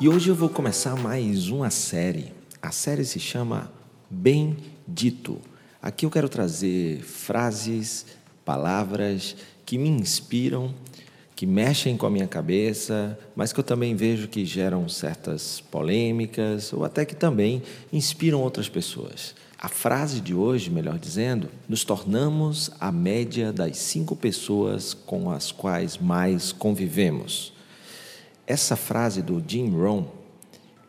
E hoje eu vou começar mais uma série. A série se chama Bem Dito. Aqui eu quero trazer frases, palavras que me inspiram, que mexem com a minha cabeça, mas que eu também vejo que geram certas polêmicas ou até que também inspiram outras pessoas. A frase de hoje, melhor dizendo, nos tornamos a média das cinco pessoas com as quais mais convivemos. Essa frase do Jim Rohn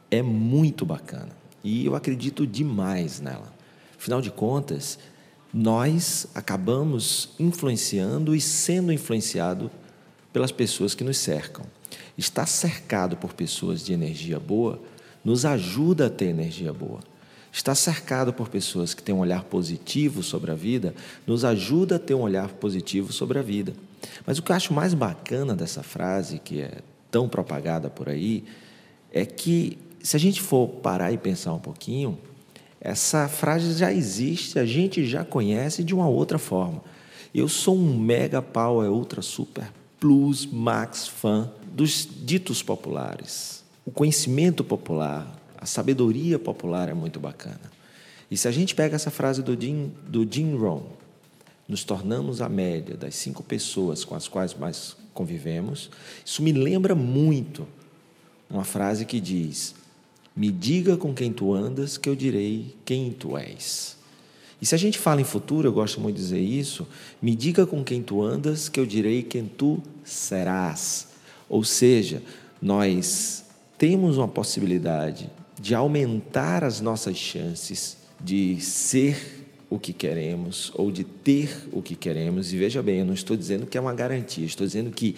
é muito bacana e eu acredito demais nela. Afinal de contas, nós acabamos influenciando e sendo influenciado pelas pessoas que nos cercam. Estar cercado por pessoas de energia boa nos ajuda a ter energia boa. Estar cercado por pessoas que têm um olhar positivo sobre a vida nos ajuda a ter um olhar positivo sobre a vida. Mas o que eu acho mais bacana dessa frase, que é tão propagada por aí, é que se a gente for parar e pensar um pouquinho, essa frase já existe, a gente já conhece de uma outra forma. Eu sou um mega power ultra super plus max fã dos ditos populares. O conhecimento popular, a sabedoria popular é muito bacana. E se a gente pega essa frase do Jim, do Jim Rohn, nos tornamos a média das cinco pessoas com as quais mais convivemos, isso me lembra muito uma frase que diz: Me diga com quem tu andas, que eu direi quem tu és. E se a gente fala em futuro, eu gosto muito de dizer isso, me diga com quem tu andas, que eu direi quem tu serás. Ou seja, nós temos uma possibilidade de aumentar as nossas chances de ser o que queremos ou de ter o que queremos. E veja bem, eu não estou dizendo que é uma garantia, estou dizendo que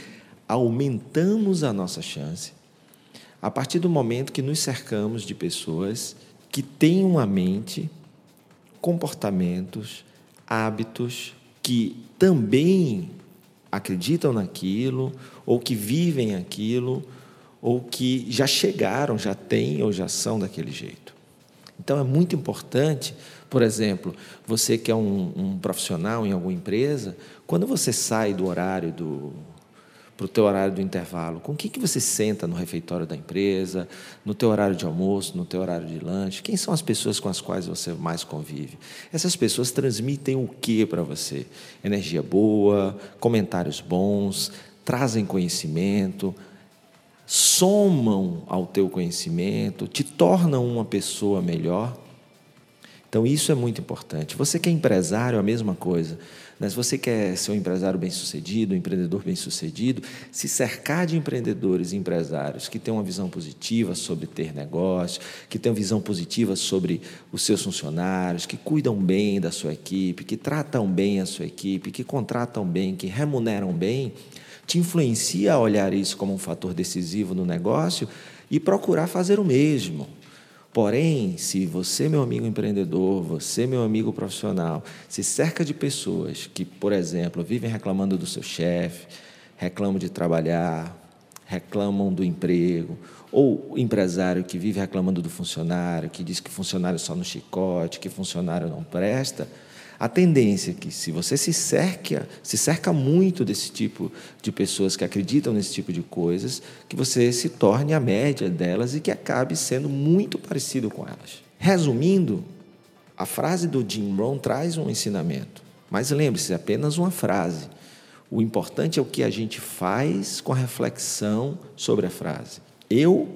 aumentamos a nossa chance a partir do momento que nos cercamos de pessoas que têm uma mente, comportamentos, hábitos que também acreditam naquilo ou que vivem aquilo ou que já chegaram, já têm ou já são daquele jeito. Então é muito importante, por exemplo, você que é um, um profissional em alguma empresa, quando você sai do horário do para o teu horário do intervalo, com quem que você senta no refeitório da empresa, no teu horário de almoço, no teu horário de lanche? Quem são as pessoas com as quais você mais convive? Essas pessoas transmitem o que para você? Energia boa, comentários bons, trazem conhecimento, somam ao teu conhecimento, te tornam uma pessoa melhor. Então, isso é muito importante. Você que é empresário, a mesma coisa. Né? Se você quer ser um empresário bem-sucedido, um empreendedor bem-sucedido, se cercar de empreendedores e empresários que têm uma visão positiva sobre ter negócio, que têm uma visão positiva sobre os seus funcionários, que cuidam bem da sua equipe, que tratam bem a sua equipe, que contratam bem, que remuneram bem, te influencia a olhar isso como um fator decisivo no negócio e procurar fazer o mesmo. Porém, se você, meu amigo empreendedor, você, meu amigo profissional, se cerca de pessoas que, por exemplo, vivem reclamando do seu chefe, reclamam de trabalhar, reclamam do emprego, ou empresário que vive reclamando do funcionário, que diz que funcionário só no chicote, que funcionário não presta, a tendência é que, se você se cerca, se cerca muito desse tipo de pessoas que acreditam nesse tipo de coisas, que você se torne a média delas e que acabe sendo muito parecido com elas. Resumindo, a frase do Jim Rohn traz um ensinamento, mas lembre-se, é apenas uma frase. O importante é o que a gente faz com a reflexão sobre a frase. Eu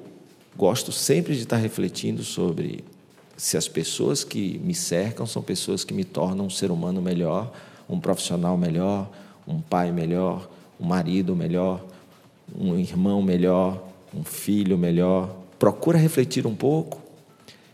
gosto sempre de estar refletindo sobre se as pessoas que me cercam são pessoas que me tornam um ser humano melhor, um profissional melhor, um pai melhor, um marido melhor, um irmão melhor, um filho melhor. Procura refletir um pouco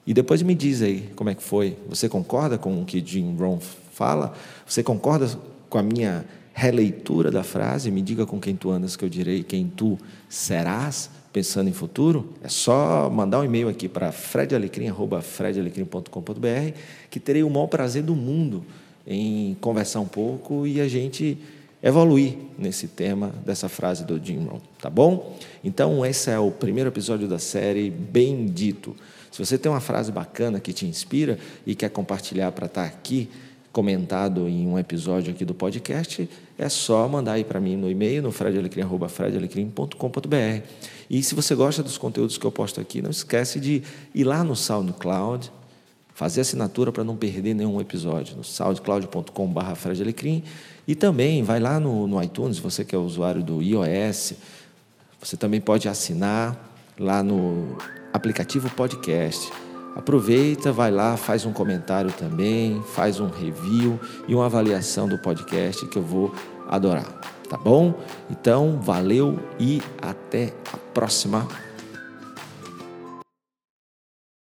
e depois me diz aí como é que foi. Você concorda com o que Jim Rohn fala? Você concorda com a minha releitura da frase? Me diga com quem tu andas que eu direi quem tu serás pensando em futuro, é só mandar um e-mail aqui para fredalecrim.com.br que terei o maior prazer do mundo em conversar um pouco e a gente evoluir nesse tema dessa frase do Jim Rohn, tá bom? Então, esse é o primeiro episódio da série Bendito. Se você tem uma frase bacana que te inspira e quer compartilhar para estar tá aqui comentado em um episódio aqui do podcast, é só mandar aí para mim no e-mail, no fredalecrim.com.br. E se você gosta dos conteúdos que eu posto aqui, não esquece de ir lá no SoundCloud, fazer assinatura para não perder nenhum episódio, no soundcloud.com.br. E também vai lá no, no iTunes, você que é usuário do iOS, você também pode assinar lá no aplicativo podcast. Aproveita, vai lá, faz um comentário também, faz um review e uma avaliação do podcast que eu vou adorar, tá bom? Então, valeu e até a próxima.